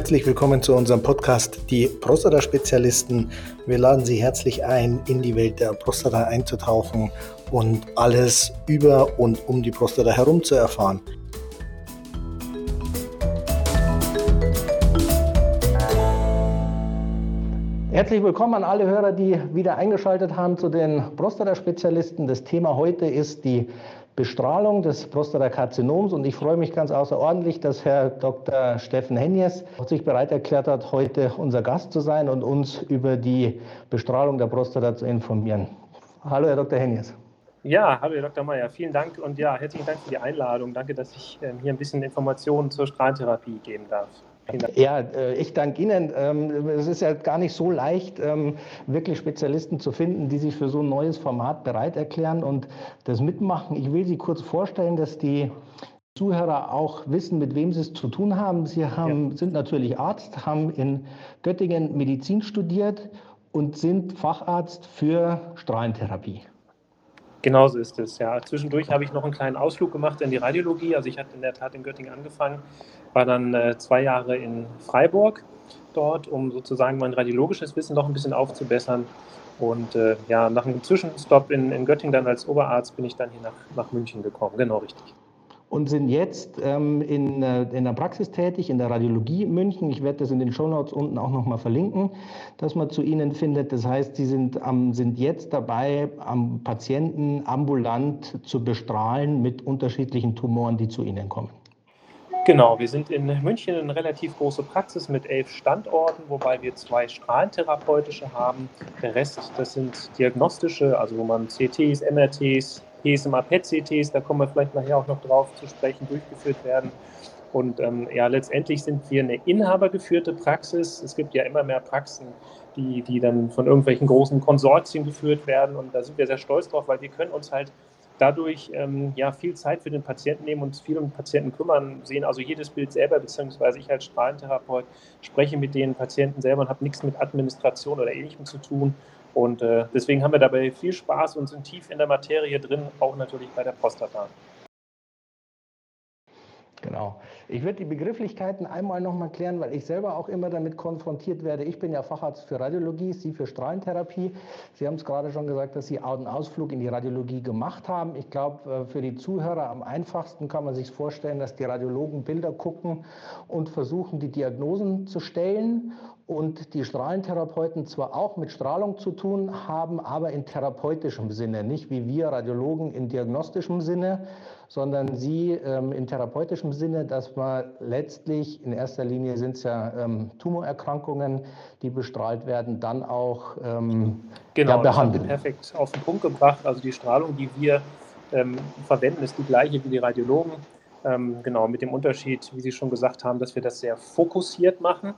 Herzlich willkommen zu unserem Podcast Die Prostata-Spezialisten. Wir laden Sie herzlich ein, in die Welt der Prostata einzutauchen und alles über und um die Prostata herum zu erfahren. Herzlich willkommen an alle Hörer, die wieder eingeschaltet haben zu den Prostata-Spezialisten. Das Thema heute ist die Bestrahlung des Prostatakarzinoms und ich freue mich ganz außerordentlich, dass Herr Dr. Steffen Henjes sich bereit erklärt hat, heute unser Gast zu sein und uns über die Bestrahlung der Prostata zu informieren. Hallo, Herr Dr. Henjes. Ja, hallo, Herr Dr. Meyer. Vielen Dank und ja, herzlichen Dank für die Einladung. Danke, dass ich ähm, hier ein bisschen Informationen zur Strahlentherapie geben darf. Ja, äh, ich danke Ihnen. Ähm, es ist ja gar nicht so leicht, ähm, wirklich Spezialisten zu finden, die sich für so ein neues Format bereit erklären und das mitmachen. Ich will Sie kurz vorstellen, dass die Zuhörer auch wissen, mit wem sie es zu tun haben. Sie haben, ja. sind natürlich Arzt, haben in Göttingen Medizin studiert und sind Facharzt für Strahlentherapie. Genauso ist es, ja. Zwischendurch habe ich noch einen kleinen Ausflug gemacht in die Radiologie. Also ich hatte in der Tat in Göttingen angefangen, war dann äh, zwei Jahre in Freiburg dort, um sozusagen mein radiologisches Wissen noch ein bisschen aufzubessern. Und äh, ja, nach einem Zwischenstopp in, in Göttingen dann als Oberarzt bin ich dann hier nach, nach München gekommen. Genau richtig und sind jetzt ähm, in, äh, in der Praxis tätig, in der Radiologie München. Ich werde das in den Shownotes unten auch nochmal verlinken, dass man zu Ihnen findet. Das heißt, Sie sind, ähm, sind jetzt dabei, am Patienten ambulant zu bestrahlen mit unterschiedlichen Tumoren, die zu Ihnen kommen. Genau, wir sind in München eine relativ große Praxis mit elf Standorten, wobei wir zwei strahlentherapeutische haben. Der Rest, das sind diagnostische, also wo man CTs, MRTs, PSMA PET-CTs, da kommen wir vielleicht nachher auch noch drauf zu sprechen, durchgeführt werden. Und ähm, ja, letztendlich sind wir eine inhabergeführte Praxis. Es gibt ja immer mehr Praxen, die, die dann von irgendwelchen großen Konsortien geführt werden. Und da sind wir sehr stolz drauf, weil wir können uns halt dadurch ähm, ja viel Zeit für den Patienten nehmen und viel um Patienten kümmern, sehen also jedes Bild selber, beziehungsweise ich als Strahlentherapeut spreche mit den Patienten selber und habe nichts mit Administration oder Ähnlichem zu tun und äh, deswegen haben wir dabei viel Spaß und sind tief in der Materie drin, auch natürlich bei der Prostata. Genau. Ich würde die Begrifflichkeiten einmal nochmal klären, weil ich selber auch immer damit konfrontiert werde. Ich bin ja Facharzt für Radiologie, Sie für Strahlentherapie. Sie haben es gerade schon gesagt, dass Sie einen Ausflug in die Radiologie gemacht haben. Ich glaube, äh, für die Zuhörer am einfachsten kann man sich vorstellen, dass die Radiologen Bilder gucken und versuchen, die Diagnosen zu stellen und die Strahlentherapeuten zwar auch mit Strahlung zu tun haben, aber in therapeutischem Sinne, nicht wie wir Radiologen in diagnostischem Sinne, sondern sie ähm, in therapeutischem Sinne, dass man letztlich in erster Linie sind es ja ähm, Tumorerkrankungen, die bestrahlt werden, dann auch ähm, genau, ja, behandeln. perfekt auf den Punkt gebracht. Also die Strahlung, die wir ähm, verwenden, ist die gleiche wie die Radiologen. Ähm, genau, mit dem Unterschied, wie Sie schon gesagt haben, dass wir das sehr fokussiert machen.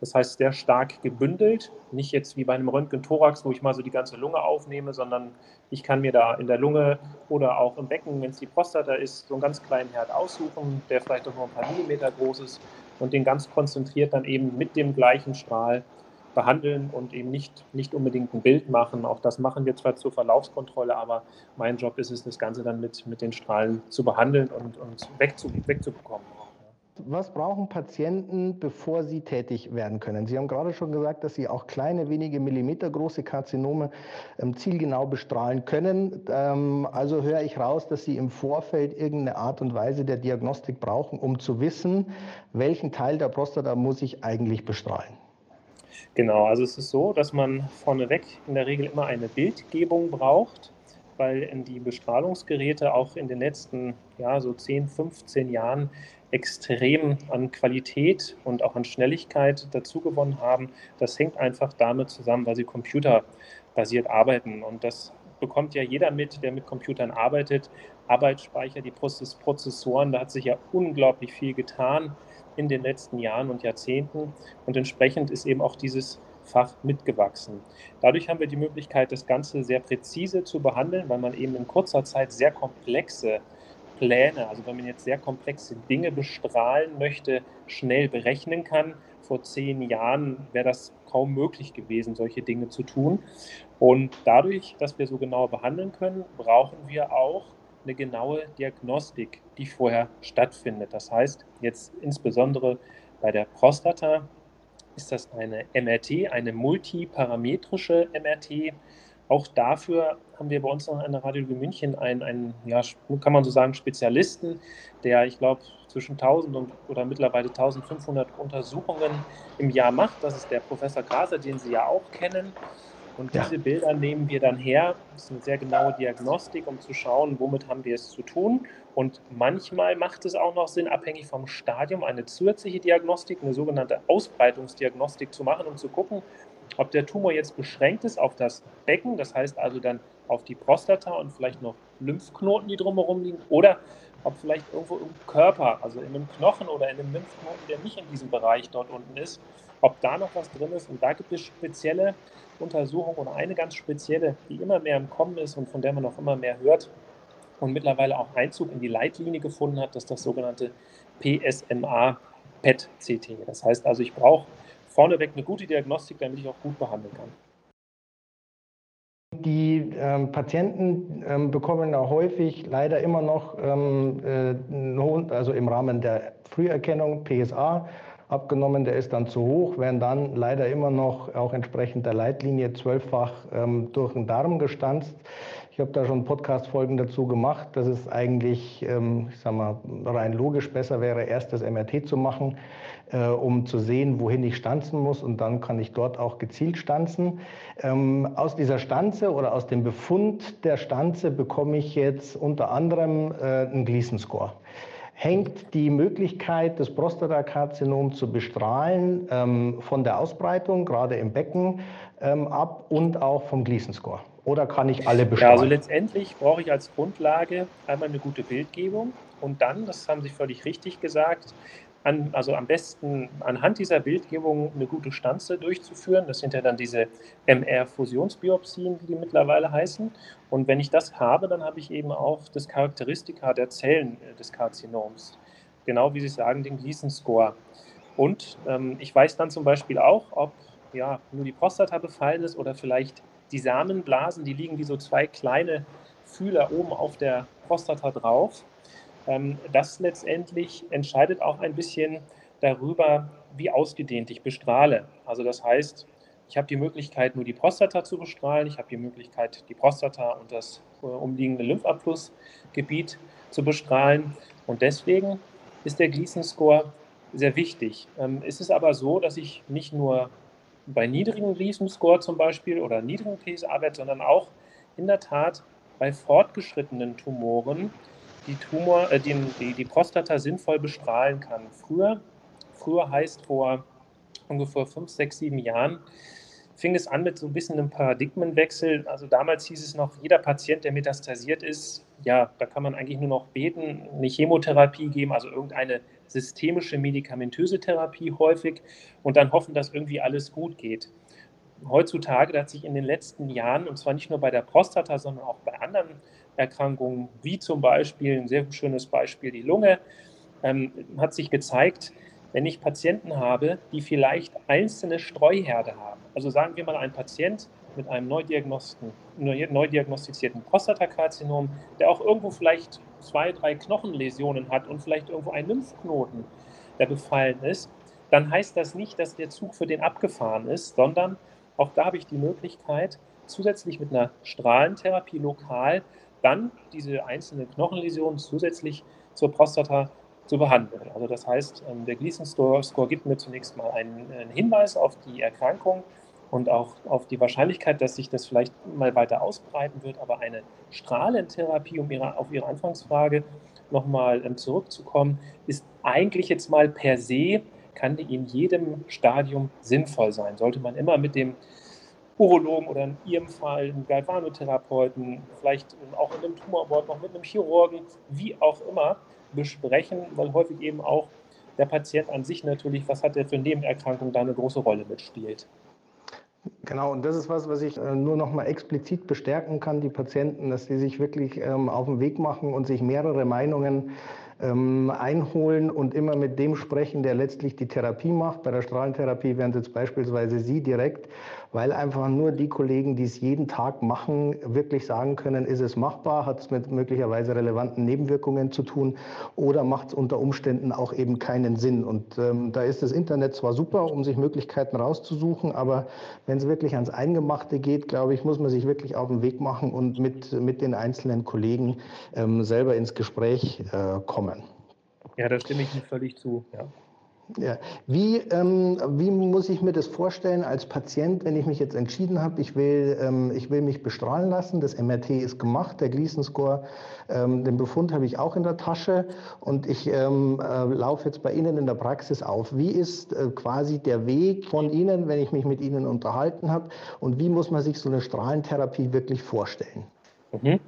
Das heißt, sehr stark gebündelt. Nicht jetzt wie bei einem Röntgen-Thorax, wo ich mal so die ganze Lunge aufnehme, sondern ich kann mir da in der Lunge oder auch im Becken, wenn es die Prostata ist, so einen ganz kleinen Herd aussuchen, der vielleicht auch nur ein paar Millimeter groß ist und den ganz konzentriert dann eben mit dem gleichen Strahl behandeln und eben nicht, nicht unbedingt ein Bild machen. Auch das machen wir zwar zur Verlaufskontrolle, aber mein Job ist es, das Ganze dann mit, mit den Strahlen zu behandeln und, und wegzu, wegzubekommen was brauchen Patienten, bevor sie tätig werden können? Sie haben gerade schon gesagt, dass Sie auch kleine, wenige Millimeter große Karzinome ähm, zielgenau bestrahlen können. Ähm, also höre ich raus, dass Sie im Vorfeld irgendeine Art und Weise der Diagnostik brauchen, um zu wissen, welchen Teil der Prostata muss ich eigentlich bestrahlen. Genau, also es ist so, dass man vorneweg in der Regel immer eine Bildgebung braucht weil die Bestrahlungsgeräte auch in den letzten ja, so 10, 15 Jahren extrem an Qualität und auch an Schnelligkeit dazugewonnen haben. Das hängt einfach damit zusammen, weil sie computerbasiert arbeiten. Und das bekommt ja jeder mit, der mit Computern arbeitet. Arbeitsspeicher, die Prozessoren, da hat sich ja unglaublich viel getan in den letzten Jahren und Jahrzehnten. Und entsprechend ist eben auch dieses Fach mitgewachsen. Dadurch haben wir die Möglichkeit, das Ganze sehr präzise zu behandeln, weil man eben in kurzer Zeit sehr komplexe Pläne, also wenn man jetzt sehr komplexe Dinge bestrahlen möchte, schnell berechnen kann. Vor zehn Jahren wäre das kaum möglich gewesen, solche Dinge zu tun. Und dadurch, dass wir so genau behandeln können, brauchen wir auch eine genaue Diagnostik, die vorher stattfindet. Das heißt jetzt insbesondere Bei der Prostata ist das eine MRT, eine multiparametrische MRT. Auch dafür haben wir bei uns an der Radiologie München einen, einen ja, kann man so sagen, Spezialisten, der, ich glaube, zwischen 1000 und, oder mittlerweile 1500 Untersuchungen im Jahr macht. Das ist der Professor Graser, den Sie ja auch kennen. Und diese ja. Bilder nehmen wir dann her. Das ist eine sehr genaue Diagnostik, um zu schauen, womit haben wir es zu tun. Und manchmal macht es auch noch Sinn, abhängig vom Stadium, eine zusätzliche Diagnostik, eine sogenannte Ausbreitungsdiagnostik zu machen, um zu gucken, ob der Tumor jetzt beschränkt ist auf das Becken, das heißt also dann auf die Prostata und vielleicht noch Lymphknoten, die drumherum liegen, oder ob vielleicht irgendwo im Körper, also in einem Knochen oder in einem Lymphknoten, der nicht in diesem Bereich dort unten ist, ob da noch was drin ist. Und da gibt es spezielle Untersuchungen oder eine ganz spezielle, die immer mehr im Kommen ist und von der man auch immer mehr hört und mittlerweile auch Einzug in die Leitlinie gefunden hat, das ist das sogenannte PSMA PET-CT. Das heißt also, ich brauche vorneweg eine gute Diagnostik, damit ich auch gut behandeln kann. Die ähm, Patienten ähm, bekommen ja häufig leider immer noch, ähm, äh, also im Rahmen der Früherkennung PSA, abgenommen, der ist dann zu hoch, werden dann leider immer noch auch entsprechend der Leitlinie zwölffach ähm, durch den Darm gestanzt. Ich habe da schon Podcast-Folgen dazu gemacht, dass es eigentlich, ähm, ich sag mal, rein logisch besser wäre, erst das MRT zu machen, äh, um zu sehen, wohin ich stanzen muss und dann kann ich dort auch gezielt stanzen. Ähm, aus dieser Stanze oder aus dem Befund der Stanze bekomme ich jetzt unter anderem äh, einen Gleason-Score hängt die Möglichkeit, das Prostatakarzinom zu bestrahlen, ähm, von der Ausbreitung, gerade im Becken, ähm, ab und auch vom Gleason-Score. Oder kann ich alle bestrahlen? Ja, also letztendlich brauche ich als Grundlage einmal eine gute Bildgebung und dann, das haben Sie völlig richtig gesagt, an, also am besten anhand dieser Bildgebung eine gute Stanze durchzuführen. Das sind ja dann diese MR-Fusionsbiopsien, wie die mittlerweile heißen. Und wenn ich das habe, dann habe ich eben auch das Charakteristika der Zellen äh, des Karzinoms. Genau wie Sie sagen, den Gleason-Score. Und ähm, ich weiß dann zum Beispiel auch, ob ja, nur die Prostata befallen ist oder vielleicht die Samenblasen, die liegen wie so zwei kleine Fühler oben auf der Prostata drauf. Ähm, das letztendlich entscheidet auch ein bisschen darüber, wie ausgedehnt ich bestrahle. Also das heißt, ich habe die Möglichkeit, nur die Prostata zu bestrahlen. Ich habe die Möglichkeit, die Prostata und das äh, umliegende Lymphabflussgebiet zu bestrahlen. Und deswegen ist der Gleason-Score sehr wichtig. Ähm, es ist aber so, dass ich nicht nur bei niedrigem Gleason-Score zum Beispiel oder niedrigem PSA-Wert, sondern auch in der Tat bei fortgeschrittenen Tumoren die, Tumor, äh, die, die, die Prostata sinnvoll bestrahlen kann. Früher, früher heißt vor ungefähr fünf, sechs, sieben Jahren, fing es an mit so ein bisschen einem Paradigmenwechsel. Also damals hieß es noch, jeder Patient, der metastasiert ist, ja, da kann man eigentlich nur noch beten, eine Chemotherapie geben, also irgendeine systemische medikamentöse Therapie häufig und dann hoffen, dass irgendwie alles gut geht. Heutzutage, da hat sich in den letzten Jahren, und zwar nicht nur bei der Prostata, sondern auch bei anderen Erkrankungen, wie zum Beispiel, ein sehr schönes Beispiel, die Lunge, ähm, hat sich gezeigt, wenn ich Patienten habe, die vielleicht einzelne Streuherde haben. Also sagen wir mal ein Patient mit einem neu, diagnostizierten Prostatakarzinom, der auch irgendwo vielleicht zwei, drei Knochenläsionen hat und vielleicht irgendwo ein Lymphknoten, der befallen ist, dann heißt das nicht, dass der Zug für den abgefahren ist, sondern auch da habe ich die Möglichkeit, zusätzlich mit einer Strahlentherapie lokal dann diese einzelnen Knochenläsionen zusätzlich zur Prostata zu behandeln. Also das heißt, ähm, der Gleason-Score gibt mir zunächst mal einen, Hinweis auf die Erkrankung und auch auf die Wahrscheinlichkeit, dass sich das vielleicht mal weiter ausbreiten wird. Aber eine Strahlentherapie, um ihre, auf Ihre Anfangsfrage nochmal ähm, zurückzukommen, ist eigentlich jetzt mal per se, kann die in jedem Stadium sinnvoll sein. Sollte man immer mit dem Urologen oder in Ihrem Fall einen Galvanotherapeuten, vielleicht auch in einem Tumorboard noch mit einem Chirurgen, wie auch immer, besprechen, weil häufig eben auch der Patient an sich natürlich, was hat er für Nebenerkrankungen, da eine große Rolle mitspielt. Genau, und das ist was, was ich äh, nur noch mal explizit bestärken kann, die Patienten, dass sie sich wirklich ähm, auf den Weg machen und sich mehrere Meinungen ähm, einholen und immer mit dem sprechen, der letztlich die Therapie macht. Bei der Strahlentherapie wären es jetzt beispielsweise Sie direkt, weil einfach nur die Kollegen, die es jeden Tag machen, wirklich sagen können, ist es machbar, hat es mit möglicherweise relevanten Nebenwirkungen zu tun oder macht es unter Umständen auch eben keinen Sinn. Und ähm, da ist das Internet zwar super, um sich Möglichkeiten rauszusuchen, aber wenn es wirklich ans Eingemachte geht, glaube ich, muss man sich wirklich auf den Weg machen und mit, mit den einzelnen Kollegen ähm, selber ins Gespräch äh, kommen. Ja, da stimme ich Ihnen völlig zu. Ja. Ja. Wie, ähm, wie muss ich mir das vorstellen als Patient, wenn ich mich jetzt entschieden habe, ich will, ähm, ich will mich bestrahlen lassen, das MRT ist gemacht, der Gleason-Score, ähm, den Befund habe ich auch in der Tasche und ich ähm, äh, laufe jetzt bei Ihnen in der Praxis auf. Wie ist äh, quasi der Weg von Ihnen, wenn ich mich mit Ihnen unterhalten habe und wie muss man sich so eine Strahlentherapie wirklich vorstellen? Mhm.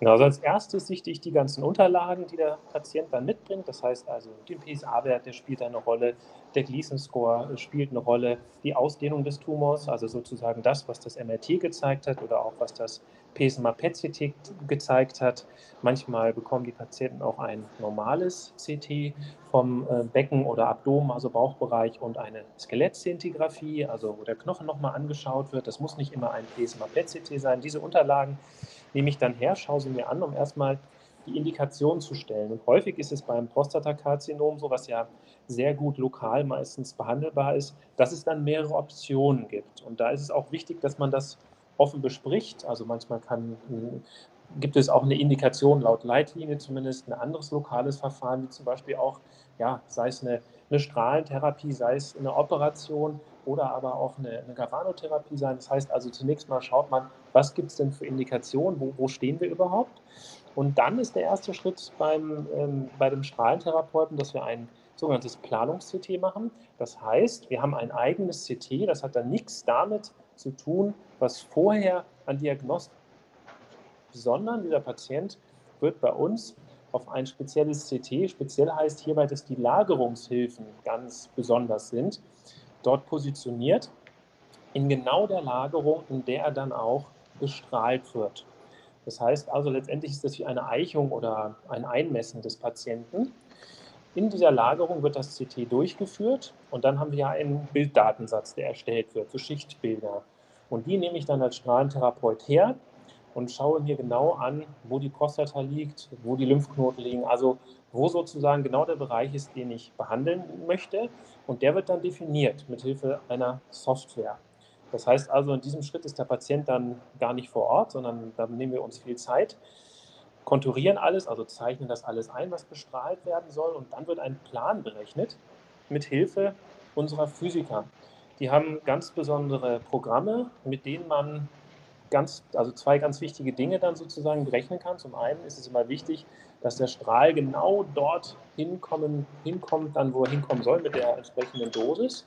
Genau, also als erstes sichte ich die ganzen Unterlagen, die der Patient dann mitbringt. Das heißt also, den PSA-Wert, der spielt eine Rolle, der Gleason-Score spielt eine Rolle, die Ausdehnung des Tumors, also sozusagen das, was das MRT gezeigt hat oder auch was das PSMA-PET-CT gezeigt hat. Manchmal bekommen die Patienten auch ein normales CT vom äh, Becken oder Abdomen, also Bauchbereich und eine Skelettszintigraphie, also wo der Knochen nochmal angeschaut wird. Das muss nicht immer ein PSMA-PET-CT sein. Diese Unterlagen nehme ich dann her, schaue sie mir an, um erstmal die Indikation zu stellen. Und häufig ist es beim Prostatakarzinom so, was ja sehr gut lokal meistens behandelbar ist, dass es dann mehrere Optionen gibt. Und da ist es auch wichtig, dass man das offen bespricht. Also manchmal kann, gibt es auch eine Indikation laut Leitlinie zumindest, ein anderes lokales Verfahren, wie zum Beispiel auch, ja, sei es eine, eine Strahlentherapie, sei es eine Operation oder aber auch eine, eine Galvanotherapie sein. Das heißt also zunächst mal schaut man, was gibt es denn für Indikationen, wo, wo stehen wir überhaupt? Und dann ist der erste Schritt beim, ähm, bei dem Strahlentherapeuten, dass wir ein sogenanntes Planungs-CT machen. Das heißt, wir haben ein eigenes CT, das hat dann nichts damit zu tun, was vorher an Diagnostik, sondern dieser Patient wird bei uns auf ein spezielles CT, speziell heißt hierbei, dass die Lagerungshilfen ganz besonders sind, dort positioniert, in genau der Lagerung, in der er dann auch bestrahlt wird. Das heißt also, letztendlich ist das wie eine Eichung oder ein Einmessen des Patienten. In dieser Lagerung wird das CT durchgeführt und dann haben wir ja einen Bilddatensatz, der erstellt wird, so Schichtbilder. Und die nehme ich dann als Strahlentherapeut her und schaue mir genau an, wo die Prostata liegt, wo die Lymphknoten liegen, also wo sozusagen genau der Bereich ist, den ich behandeln möchte. Und der wird dann definiert mit Hilfe einer Software. Das heißt also, in diesem Schritt ist der Patient dann gar nicht vor Ort, sondern da nehmen wir uns viel Zeit, konturieren alles, also zeichnen das alles ein, was bestrahlt werden soll. Und dann wird ein Plan berechnet mit Hilfe unserer Physiker. Die haben ganz besondere Programme, mit denen man ganz, also zwei ganz wichtige Dinge dann sozusagen berechnen kann. Zum einen ist es immer wichtig, dass der Strahl genau dort hinkommen, hinkommt, dann wo er hinkommen soll mit der entsprechenden Dosis.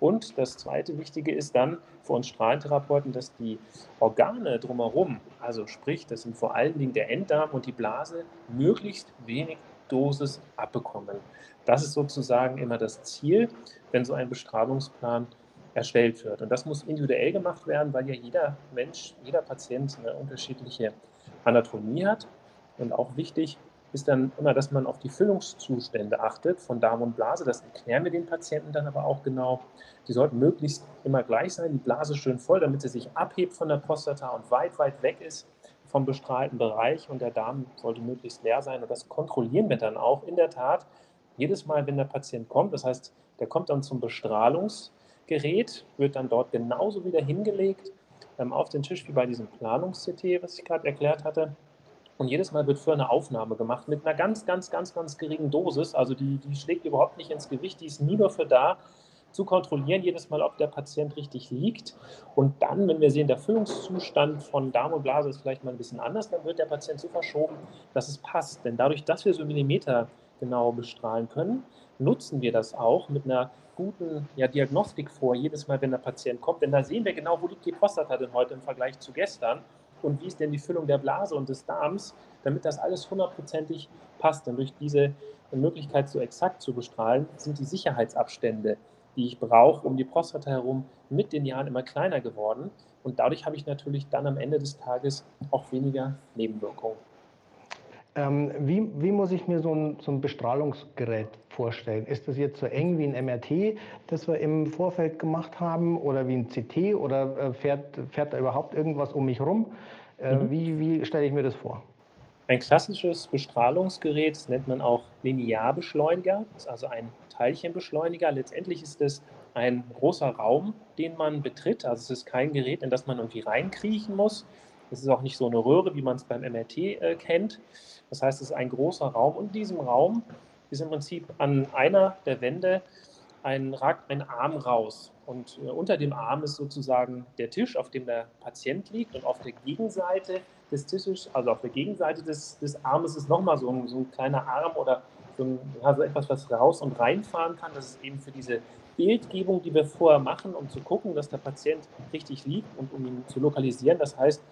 Und das zweite Wichtige ist dann für uns Strahlentherapeuten, dass die Organe drumherum, also sprich, das sind vor allen Dingen der Enddarm und die Blase, möglichst wenig Dosis abbekommen. Das ist sozusagen immer das Ziel, wenn so ein Bestrahlungsplan erstellt wird. Und das muss individuell gemacht werden, weil ja jeder Mensch, jeder Patient eine unterschiedliche Anatomie hat. Und auch wichtig ist dann immer, dass man auf die Füllungszustände achtet von Darm und Blase. Das erklären wir den Patienten dann aber auch genau. Die sollten möglichst immer gleich sein, die Blase schön voll, damit sie sich abhebt von der Prostata und weit, weit weg ist vom bestrahlten Bereich. Und der Darm sollte möglichst leer sein. Und das kontrollieren wir dann auch in der Tat jedes Mal, wenn der Patient kommt. Das heißt, der kommt dann zum Bestrahlungs- Gerät wird dann dort genauso wieder hingelegt ähm, auf den Tisch wie bei diesem Planungs-CT, was ich gerade erklärt hatte. Und jedes Mal wird für eine Aufnahme gemacht mit einer ganz, ganz, ganz, ganz geringen Dosis. Also die, die schlägt überhaupt nicht ins Gewicht, die ist nie dafür da, zu kontrollieren, jedes Mal, ob der Patient richtig liegt. Und dann, wenn wir sehen, der Füllungszustand von Darm und Blase ist vielleicht mal ein bisschen anders, dann wird der Patient so verschoben, dass es passt. Denn dadurch, dass wir so Millimeter genau bestrahlen können, nutzen wir das auch mit einer guten ja, Diagnostik vor, jedes Mal, wenn der Patient kommt. Denn da sehen wir genau, wo liegt die Prostata denn heute im Vergleich zu gestern und wie ist denn die Füllung der Blase und des Darms, damit das alles hundertprozentig passt. Denn durch diese Möglichkeit, so exakt zu bestrahlen, sind die Sicherheitsabstände, die ich brauche, um die Prostata herum, mit den Jahren immer kleiner geworden. Und dadurch habe ich natürlich dann am Ende des Tages auch weniger Nebenwirkungen. Ähm, wie, wie, muss ich mir so ein, so ein, Bestrahlungsgerät vorstellen? Ist das jetzt so eng wie ein MRT, das wir im Vorfeld gemacht haben, oder wie ein CT, oder äh, fährt, fährt da überhaupt irgendwas um mich rum? Äh, mhm. Wie, wie stelle ich mir das vor? Ein klassisches Bestrahlungsgerät, das nennt man auch Linearbeschleuniger, das ist also ein Teilchenbeschleuniger. Letztendlich ist es ein großer Raum, den man betritt. Also es ist kein Gerät, in das man irgendwie reinkriechen muss. Es ist auch nicht so eine Röhre, wie man es beim MRT äh, kennt. Das heißt, es ist ein großer Raum und in diesem Raum ist im Prinzip an einer der Wände ein, ragt ein Arm raus. Und äh, unter dem Arm ist sozusagen der Tisch, auf dem der Patient liegt. Und auf der Gegenseite des Tisches, also auf der Gegenseite des, des Armes, ist nochmal so ein, so ein kleiner Arm oder so, ein, ja, so etwas, was raus und reinfahren kann. Das ist eben für diese Bildgebung, die wir vorher machen, um zu gucken, dass der Patient richtig liegt und um ihn zu lokalisieren. Das heißt,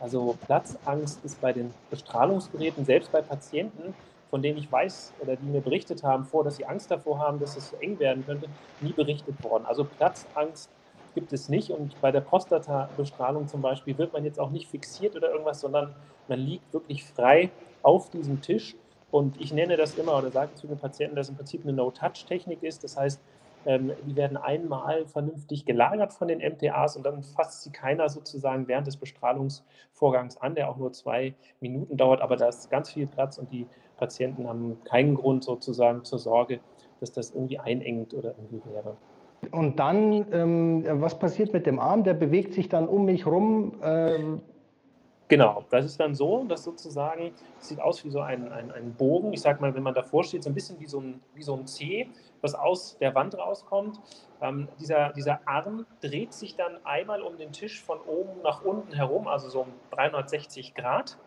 also Platzangst ist bei den Bestrahlungsgeräten, selbst bei Patienten, von denen ich weiß oder die mir berichtet haben vor, dass sie Angst davor haben, dass es eng werden könnte, nie berichtet worden. Also Platzangst gibt es nicht und bei der Prostata-Bestrahlung zum Beispiel wird man jetzt auch nicht fixiert oder irgendwas, sondern man liegt wirklich frei auf diesem Tisch und ich nenne das immer oder sage zu den Patienten, dass im Prinzip eine No-Touch-Technik ist. Das heißt, ähm, die werden einmal vernünftig gelagert von den MTAs und dann fasst sie keiner sozusagen während des Bestrahlungsvorgangs an, der auch nur zwei Minuten dauert, aber da ist ganz viel Platz und die Patienten haben keinen Grund sozusagen zur Sorge, dass das irgendwie einengt oder irgendwie wäre. Und dann, ähm, was passiert mit dem Arm? Der bewegt sich dann um mich rum. Ähm Genau, das ist dann so, dass sozusagen, es sieht aus wie so ein, ein, ein Bogen, ich sag mal, wenn man davor steht, so ein bisschen wie so ein, wie so ein C, was aus der Wand rauskommt. Ähm, dieser, dieser Arm dreht sich dann einmal um den Tisch von oben nach unten herum, also so um 360 Grad.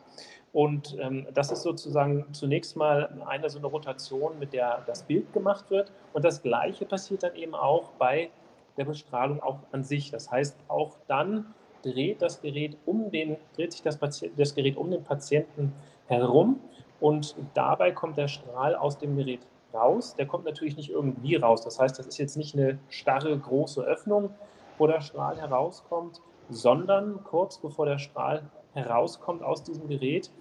Und ähm, das ist sozusagen zunächst mal eine so eine Rotation, mit der das Bild gemacht wird. Und das Gleiche passiert dann eben auch bei der Bestrahlung auch an sich. Das heißt, auch dann dreht das Gerät um den, dreht sich das, das Gerät um den Patienten herum und dabei kommt der Strahl aus dem Gerät raus. Der kommt natürlich nicht irgendwie raus. Das heißt, das ist jetzt nicht eine starre, große Öffnung, wo der Strahl herauskommt, sondern kurz bevor der Strahl herauskommt aus diesem Gerät,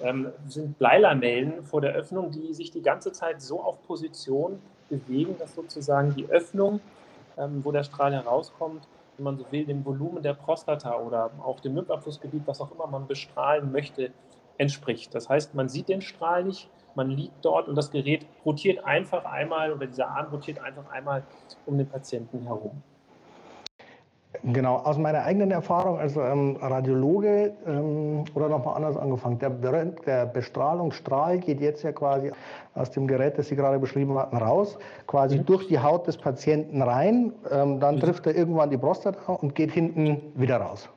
ähm, sind Bleilamellen vor der Öffnung, die sich die ganze Zeit so auf Position bewegen, dass sozusagen die Öffnung, ähm, wo der Strahl herauskommt, wenn man so will, dem Volumen der Prostata oder auch dem Lymphabflussgebiet, was auch immer man bestrahlen möchte, entspricht. Das heißt, man sieht den Strahl nicht, man liegt dort und das Gerät rotiert einfach einmal oder dieser Arm rotiert einfach einmal um den Patienten herum. Genau, aus meiner eigenen Erfahrung als ähm, Radiologe ähm, oder nochmal anders angefangen. Der, der, Bestrahlungsstrahl geht jetzt ja quasi aus dem Gerät, das Sie gerade beschrieben hatten, raus, quasi mhm. durch die Haut des Patienten rein. Ähm, dann mhm. trifft er irgendwann die Prostata und geht hinten wieder raus.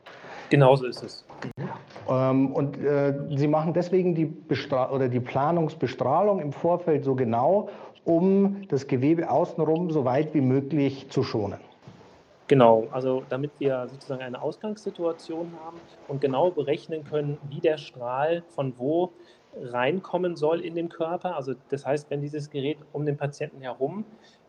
Genauso ist es. Mhm. Ähm, und äh, Sie machen deswegen die, Bestra oder die Planungsbestrahlung im Vorfeld so genau, um das Gewebe außenrum so weit wie möglich zu schonen. Genau, also damit wir sozusagen eine Ausgangssituation haben und genau berechnen können, wie der Strahl von wo reinkommen soll in den Körper. Also das heißt, wenn dieses Gerät um den Patienten herum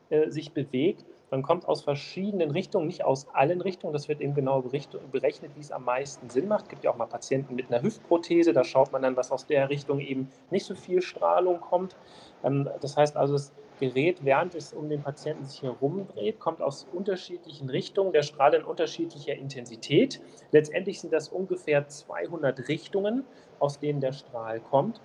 äh, sich bewegt, dann kommt aus verschiedenen Richtungen, nicht aus allen Richtungen. Das wird eben genau berechnet, wie es am meisten Sinn macht. Es gibt ja auch mal Patienten mit einer Hüftprothese, da schaut man dann, dass aus der Richtung eben nicht so viel Strahlung kommt. Ähm, das heißt also, es Gerät, während es um den Patienten sich herumdreht, kommt aus unterschiedlichen Richtungen, der Strahl in unterschiedlicher Intensität. Letztendlich sind das ungefähr 200 Richtungen, aus denen der Strahl kommt.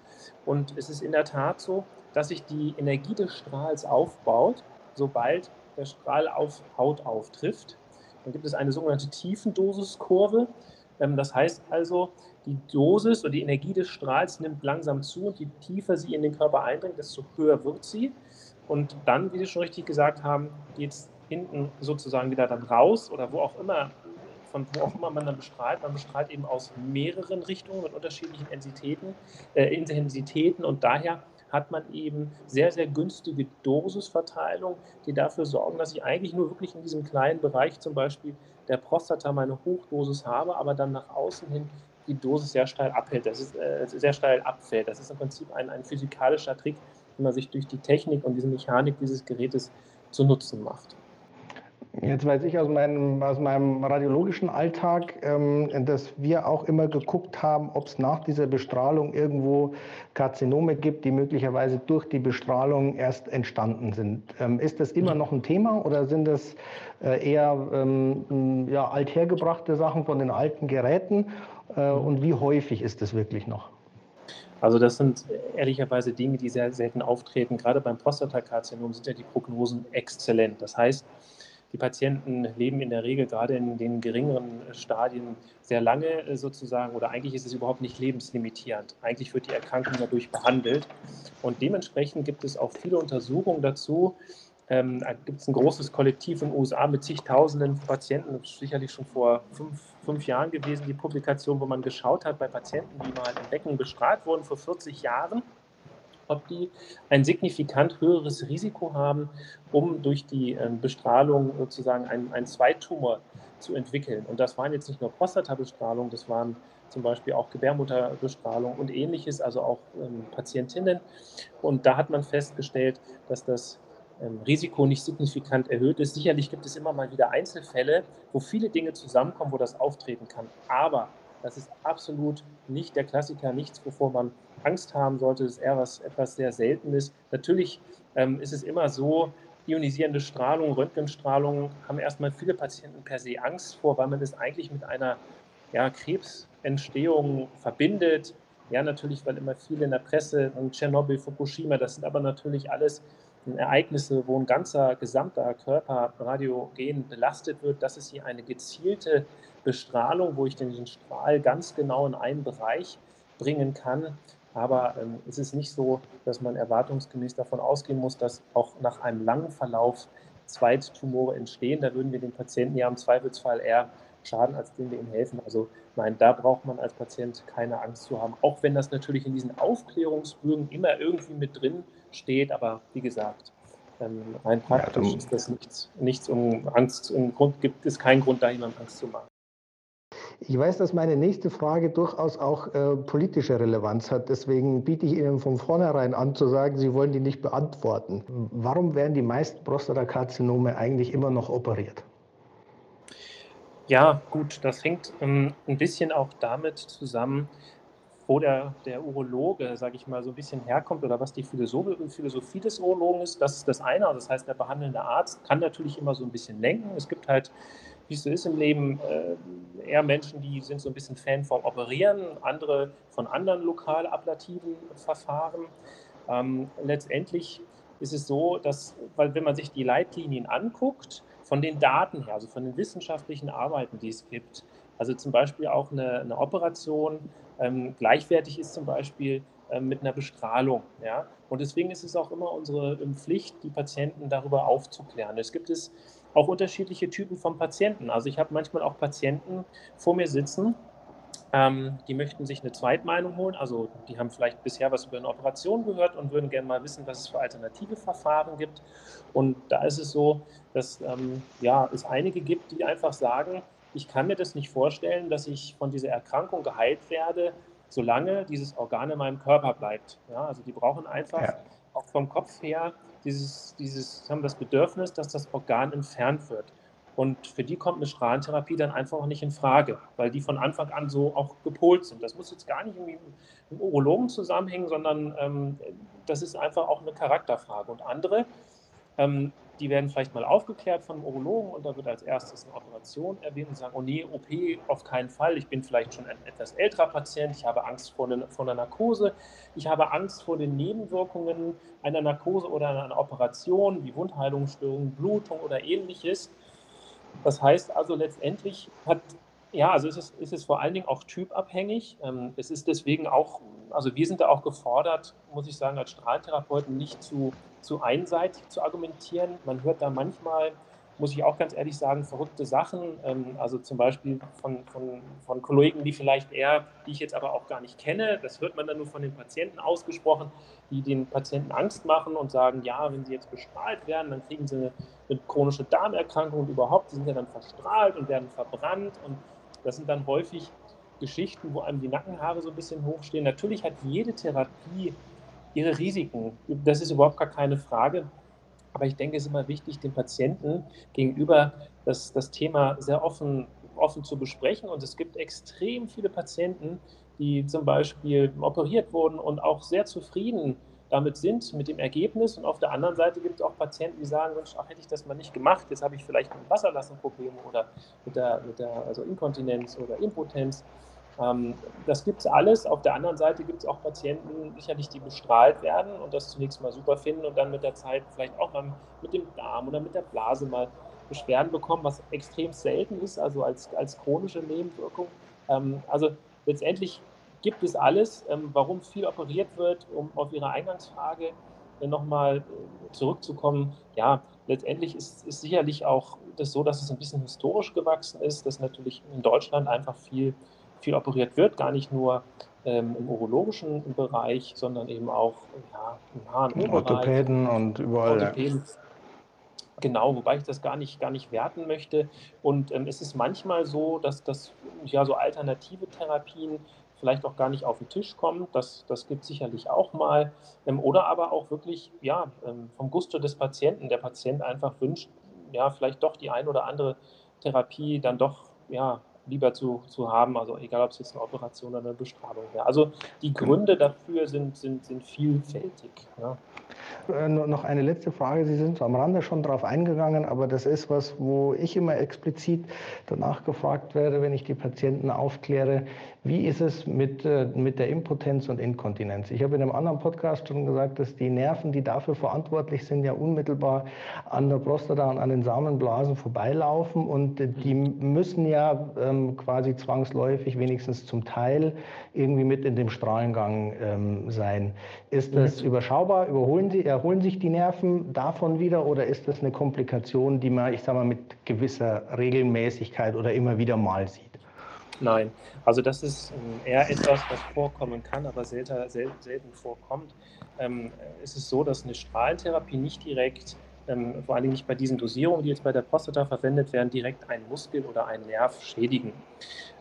Und es ist in der Tat so, dass sich die Energie des Strahls aufbaut, sobald der Strahl auf Haut auftrifft. Dann gibt es eine sogenannte Tiefendosiskurve. Ähm, das heißt also, die Dosis oder die Energie des Strahls nimmt langsam zu und je tiefer sie in den Körper eindringt, desto höher wird sie. Und dann, wie Sie schon richtig gesagt haben, geht es hinten sozusagen wieder dann raus oder wo auch immer, von wo auch immer man dann bestrahlt. Man bestrahlt eben aus mehreren Richtungen mit unterschiedlichen Intensitäten, äh, Intensitäten und daher hat man eben sehr, sehr günstige Dosisverteilung, die dafür sorgen, dass ich eigentlich nur wirklich in diesem kleinen Bereich zum Beispiel der Prostata meine Hochdosis habe, aber dann nach außen hin die Dosis sehr steil abhält, das ist äh, sehr steil abfällt. Das ist im Prinzip ein, ein physikalischer Trick, den man sich durch die Technik und diese Mechanik dieses Gerätes zu Nutzen macht. Jetzt weiß ich aus meinem, aus meinem radiologischen Alltag, ähm, dass wir auch immer geguckt haben, ob es nach dieser Bestrahlung irgendwo Karzinome gibt, die möglicherweise durch die Bestrahlung erst entstanden sind. Ähm, ist das immer noch ein Thema oder sind das äh, eher ähm, ja, althergebrachte Sachen von den alten Geräten? Äh, und wie häufig ist das wirklich noch? Also das sind ehrlicherweise Dinge, die sehr selten auftreten. Gerade beim Prostatakarzinom sind ja die Prognosen exzellent. Das heißt, die Patienten leben in der Regel gerade in den geringeren Stadien sehr lange äh, sozusagen oder eigentlich ist es überhaupt nicht lebenslimitierend. Eigentlich wird die Erkrankung dadurch behandelt und dementsprechend gibt es auch viele Untersuchungen dazu. Ähm, da gibt es ein großes Kollektiv in den USA mit zigtausenden Patienten, sicherlich schon vor fünf, fünf Jahren gewesen, die Publikation, wo man geschaut hat bei Patienten, die mal im Becken bestrahlt wurden vor 40 Jahren ob die ein signifikant höheres Risiko haben, um durch die ähm, Bestrahlung sozusagen einen, einen Zweittumor zu entwickeln. Und das waren jetzt nicht nur Prostatabestrahlung, das waren zum Beispiel auch Gebärmutterbestrahlung und ähnliches, also auch ähm, Patientinnen. Und da hat man festgestellt, dass das Risiko nicht signifikant erhöht ist. Sicherlich gibt es immer mal wieder Einzelfälle, wo viele Dinge zusammenkommen, wo das auftreten kann. Aber das ist absolut nicht der Klassiker, nichts, wovor man Angst haben sollte. Das ist eher was, etwas sehr Seltenes. Natürlich ähm, ist es immer so, ionisierende Strahlung, Röntgenstrahlung haben erstmal viele Patienten per se Angst vor, weil man es eigentlich mit einer ja, Krebsentstehung verbindet. Ja, natürlich, weil immer viele in der Presse und Tschernobyl, Fukushima, das sind aber natürlich alles Ereignisse, wo ein ganzer gesamter Körper radiogen belastet wird. Das ist hier eine gezielte Bestrahlung, wo ich den Strahl ganz genau in einen Bereich bringen kann. Aber ähm, es ist nicht so, dass man erwartungsgemäß davon ausgehen muss, dass auch nach einem langen Verlauf Zweittumore entstehen. Da würden wir den Patienten ja im Zweifelsfall eher schaden, als denen wir ihm helfen. Also nein, da braucht man als Patient keine Angst zu haben, auch wenn das natürlich in diesen Aufklärungsbögen immer irgendwie mit drin steht. Aber wie gesagt, ähm, rein praktisch ja, ist das nichts, nichts um Angst. Im Grund gibt es keinen Grund, da jemandem Angst zu machen. Ich weiß, dass meine nächste Frage durchaus auch äh, politische Relevanz hat. Deswegen biete ich Ihnen von vornherein an zu sagen, Sie wollen die nicht beantworten. Warum werden die meisten Prostatakarzinome eigentlich immer noch operiert? Ja, gut, das hängt ähm, ein bisschen auch damit zusammen, wo der, der Urologe, sage ich mal, so ein bisschen herkommt oder was die Philosophie des Urologen ist. Das ist das eine. Also das heißt, der behandelnde Arzt kann natürlich immer so ein bisschen lenken. Es gibt halt wie es so ist im Leben, äh, eher Menschen, die sind so ein bisschen Fan vom Operieren, andere von anderen lokal ablativen Verfahren. Ähm, letztendlich ist es so, dass, weil wenn man sich die Leitlinien anguckt, von den Daten her, also von den wissenschaftlichen Arbeiten, die es gibt, also zum Beispiel auch eine, eine Operation ähm, gleichwertig ist zum Beispiel ähm, mit einer Bestrahlung. Ja? Und deswegen ist es auch immer unsere ähm, Pflicht, die Patienten darüber aufzuklären. Es gibt es auch unterschiedliche Typen von Patienten. Also ich habe manchmal auch Patienten vor mir sitzen, ähm, die möchten sich eine Zweitmeinung holen. Also die haben vielleicht bisher was über eine Operation gehört und würden gerne mal wissen, was es für alternative Verfahren gibt. Und da ist es so, dass ähm, ja, es einige gibt, die einfach sagen, ich kann mir das nicht vorstellen, dass ich von dieser Erkrankung geheilt werde, solange dieses Organ in meinem Körper bleibt. Ja, also die brauchen einfach ja. auch vom Kopf her dieses, dieses, haben das Bedürfnis, dass das Organ entfernt wird. Und für die kommt eine Strahlentherapie dann einfach auch nicht in Frage, weil die von Anfang an so auch gepolt sind. Das muss jetzt gar nicht irgendwie mit dem Urologen zusammenhängen, sondern ähm, das ist einfach auch eine Charakterfrage. Und andere, ähm, die werden vielleicht mal aufgeklärt von einem Urologen und da wird als erstes eine Operation erwähnt und sagen, oh nee, OP auf keinen Fall, ich bin vielleicht schon ein etwas älterer Patient, ich habe Angst vor, den, vor einer Narkose, ich habe Angst vor den Nebenwirkungen einer Narkose oder einer Operation, wie Wundheilungsstörungen, Blutung oder ähnliches. Das heißt also letztendlich hat ja, also ist es, ist es vor allen Dingen auch typabhängig. Ähm, es ist deswegen auch, also wir sind da auch gefordert, muss ich sagen, als Strahltherapeuten nicht zu, zu einseitig zu argumentieren. Man hört da manchmal, muss ich auch ganz ehrlich sagen, verrückte Sachen. Ähm, also zum Beispiel von, von, von Kollegen, die vielleicht eher, die ich jetzt aber auch gar nicht kenne, das hört man dann nur von den Patienten ausgesprochen, die den Patienten Angst machen und sagen, ja, wenn sie jetzt bestrahlt werden, dann kriegen sie eine, eine chronische Darmerkrankung und überhaupt, sie sind ja dann verstrahlt und werden verbrannt und das sind dann häufig Geschichten, wo einem die Nackenhaare so ein bisschen hochstehen. Natürlich hat jede Therapie ihre Risiken. Das ist überhaupt gar keine Frage. Aber ich denke, es ist immer wichtig, dem Patienten gegenüber das, das Thema sehr offen, offen zu besprechen. Und es gibt extrem viele Patienten, die zum Beispiel operiert wurden und auch sehr zufrieden damit sind, mit dem Ergebnis. Und auf der anderen Seite gibt es auch Patienten, die sagen, Mensch, ach, hätte ich das mal nicht gemacht, jetzt habe ich vielleicht mit Wasserlassenprobleme oder mit der, mit der also Inkontinenz oder Impotenz. Ähm, das gibt es alles. Auf der anderen Seite gibt es auch Patienten, sicherlich, die bestrahlt werden und das zunächst mal super finden und dann mit der Zeit vielleicht auch mal mit dem Darm oder mit der Blase mal Beschwerden bekommen, was extrem selten ist, also als, als chronische Nebenwirkung. Ähm, also letztendlich gibt es alles. Ähm, warum viel operiert wird, um auf Ihre Eingangsfrage nochmal äh, zurückzukommen. Ja, letztendlich ist, ist sicherlich auch das so, dass es ein bisschen historisch gewachsen ist, dass natürlich in Deutschland einfach viel, viel operiert wird, gar nicht nur ähm, im urologischen Bereich, sondern eben auch ja, im HNO-Bereich. Orthopäden und überall. Orthopäden. Genau, wobei ich das gar nicht, gar nicht werten möchte. Und ähm, es ist manchmal so, dass das ja so alternative Therapien vielleicht auch gar nicht auf den Tisch kommen. Das, das gibt es sicherlich auch mal. Ähm, oder aber auch wirklich ja, ähm, vom Gusto des Patienten. Der Patient einfach wünscht, ja, vielleicht doch die ein oder andere Therapie dann doch ja, lieber zu, zu haben. Also egal, ob es jetzt eine Operation oder eine Bestrahlung wäre. Also die Gründe dafür sind, sind, sind vielfältig. Ja. Äh, noch eine letzte Frage. Sie sind am Rande schon darauf eingegangen, aber das ist was, wo ich immer explizit danach gefragt werde, wenn ich die Patienten aufkläre. Wie ist es mit, äh, mit der Impotenz und Inkontinenz? Ich habe in einem anderen Podcast schon gesagt, dass die Nerven, die dafür verantwortlich sind, ja unmittelbar an der Prostata und an den Samenblasen vorbeilaufen und die müssen ja ähm, quasi zwangsläufig, wenigstens zum Teil, irgendwie mit in dem Strahlengang ähm, sein. Ist das mhm. überschaubar? Überholen Sie, erholen sich die Nerven davon wieder oder ist das eine Komplikation, die man, ich sage mal, mit gewisser Regelmäßigkeit oder immer wieder mal sieht? Nein, also das ist ähm, eher etwas, was vorkommen kann, aber selten, selten vorkommt. Ähm, es ist so, dass eine Strahlentherapie nicht direkt, ähm, vor allem nicht bei diesen Dosierungen, die jetzt bei der Prostata verwendet werden, direkt einen Muskel oder einen Nerv schädigen.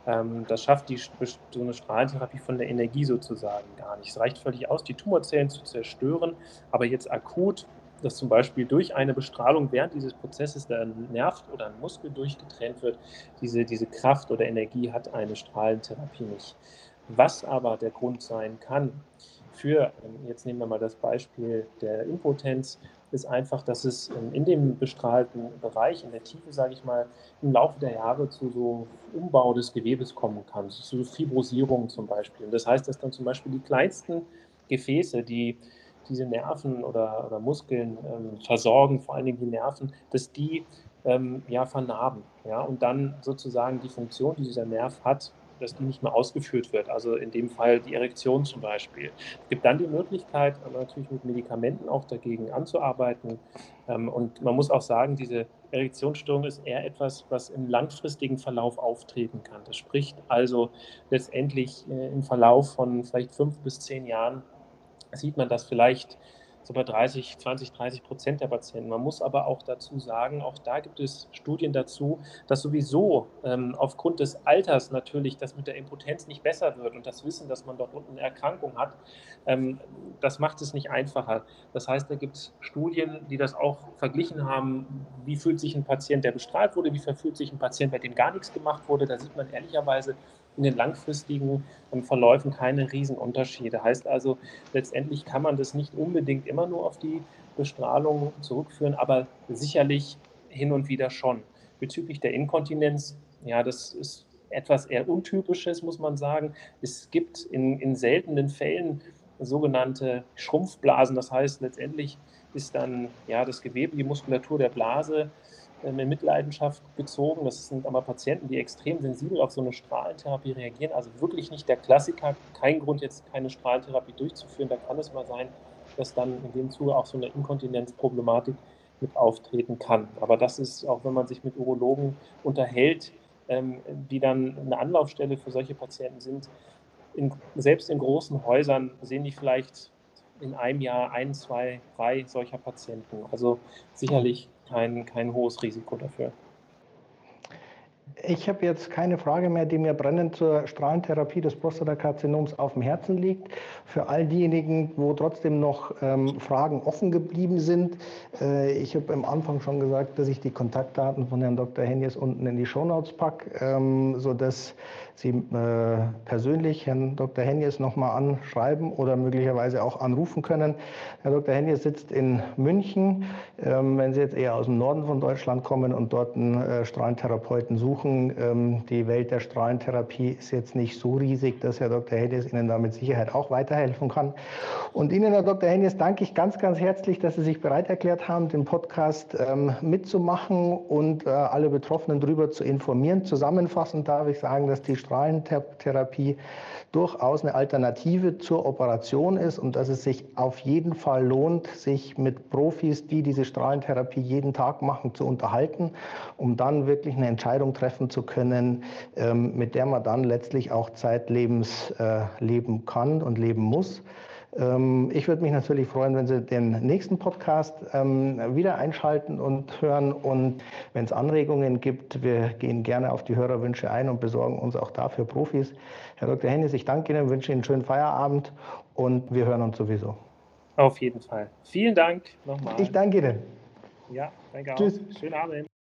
Ähm, das schafft die, so eine Strahlentherapie von der Energie sozusagen gar nicht. Es reicht völlig aus, die Tumorzellen zu zerstören, aber jetzt akut dass zum Beispiel durch eine Bestrahlung während dieses Prozesses der Nerv oder ein Muskel durchgetrennt wird, diese, diese Kraft oder Energie hat eine Strahlentherapie nicht. Was aber der Grund sein kann für, ähm, jetzt nehmen wir mal das Beispiel der Impotenz, ist einfach, dass es ähm, in dem bestrahlten Bereich, in der Tiefe, sage ich mal, im Laufe der Jahre zu so Umbau des Gewebes kommen kann, zu Fibrosierung zum Beispiel. Und das heißt, dass dann zum Beispiel die kleinsten Gefäße, die diese Nerven oder, oder Muskeln ähm, versorgen, vor allen Dingen die Nerven, dass die ähm, ja vernarben. Ja, und dann sozusagen die Funktion, die dieser Nerv hat, dass die nicht mehr ausgeführt wird. Also in dem Fall die Erektion zum Beispiel. Es gibt dann die Möglichkeit, natürlich mit Medikamenten auch dagegen anzuarbeiten. Ähm, und man muss auch sagen, diese Erektionsstörung ist eher etwas, was im langfristigen Verlauf auftreten kann. Das spricht also letztendlich äh, im Verlauf von vielleicht fünf bis zehn Jahren sieht man das vielleicht so bei 30, 20, 30 Prozent der Patienten. Man muss aber auch dazu sagen, auch da gibt es Studien dazu, dass sowieso ähm, aufgrund des Alters natürlich das mit der Impotenz nicht besser wird und das Wissen, dass man dort unten eine Erkrankung hat, ähm, das macht es nicht einfacher. Das heißt, da gibt es Studien, die das auch verglichen haben, wie fühlt sich ein Patient, der bestrahlt wurde, wie fühlt sich ein Patient, bei dem gar nichts gemacht wurde. Da sieht man ehrlicherweise, in den langfristigen ähm, Verläufen keine Riesenunterschiede. Heißt also, letztendlich kann man das nicht unbedingt immer nur auf die Bestrahlung zurückführen, aber sicherlich hin und wieder schon. Bezüglich der Inkontinenz, ja, das ist etwas eher Untypisches, muss man sagen. Es gibt in, in seltenen Fällen sogenannte Schrumpfblasen. Das heißt, letztendlich ist dann ja, das Gewebe, die Muskulatur der Blase in Mitleidenschaft gezogen. Das sind aber Patienten, die extrem sensibel auf so eine Strahlentherapie reagieren. Also wirklich nicht der Klassiker, kein Grund jetzt keine Strahlentherapie durchzuführen. Da kann es mal sein, dass dann in dem Zuge auch so eine Inkontinenzproblematik mit auftreten kann. Aber das ist auch, wenn man sich mit Urologen unterhält, ähm, die dann eine Anlaufstelle für solche Patienten sind. In, selbst in großen Häusern sehen die vielleicht in einem Jahr ein, zwei, drei solcher Patienten. Also sicherlich kein, kein hohes Risiko dafür. Ich habe jetzt keine Frage mehr, die mir brennend zur Strahlentherapie des Prostatakarzinoms auf dem Herzen liegt. Für all diejenigen, wo trotzdem noch ähm, Fragen offen geblieben sind, äh, ich habe am Anfang schon gesagt, dass ich die Kontaktdaten von Herrn Dr. Hennies unten in die Shownotes packe, ähm, sodass Sie äh, persönlich Herrn Dr. Hennies nochmal anschreiben oder möglicherweise auch anrufen können. Herr Dr. Hennies sitzt in München. Ähm, wenn Sie jetzt eher aus dem Norden von Deutschland kommen und dort einen äh, Strahlentherapeuten suchen, ähm, die Welt der Strahlentherapie ist jetzt nicht so riesig, dass Herr Dr. Hennies Ihnen da mit Sicherheit auch weiterhelfen kann. Und Ihnen, Herr Dr. Hennies, danke ich ganz, ganz herzlich, dass Sie sich bereit erklärt haben, den Podcast ähm, mitzumachen und äh, alle Betroffenen darüber zu informieren. Zusammenfassend darf ich sagen, dass die Strahlentherapie durchaus eine Alternative zur Operation ist und dass es sich auf jeden Fall lohnt, sich mit Profis, die diese Strahlentherapie jeden Tag machen, zu unterhalten, um dann wirklich eine Entscheidung treffen zu können, ähm, mit der man dann letztlich auch zeitlebens äh, leben kann und leben muss. Ähm, ich würde mich natürlich freuen, wenn Sie den nächsten Podcast ähm, wieder einschalten und hören. Und wenn es Anregungen gibt, wir gehen gerne auf die Hörerwünsche ein und besorgen uns auch dafür Profis. Herr Dr. Hennis, ich danke Ihnen, wünsche Ihnen einen schönen Feierabend und wir hören uns sowieso. Auf jeden Fall. Vielen Dank nochmal. Ich danke Ihnen. Ja, danke auch. Tschüss. Schönen Abend.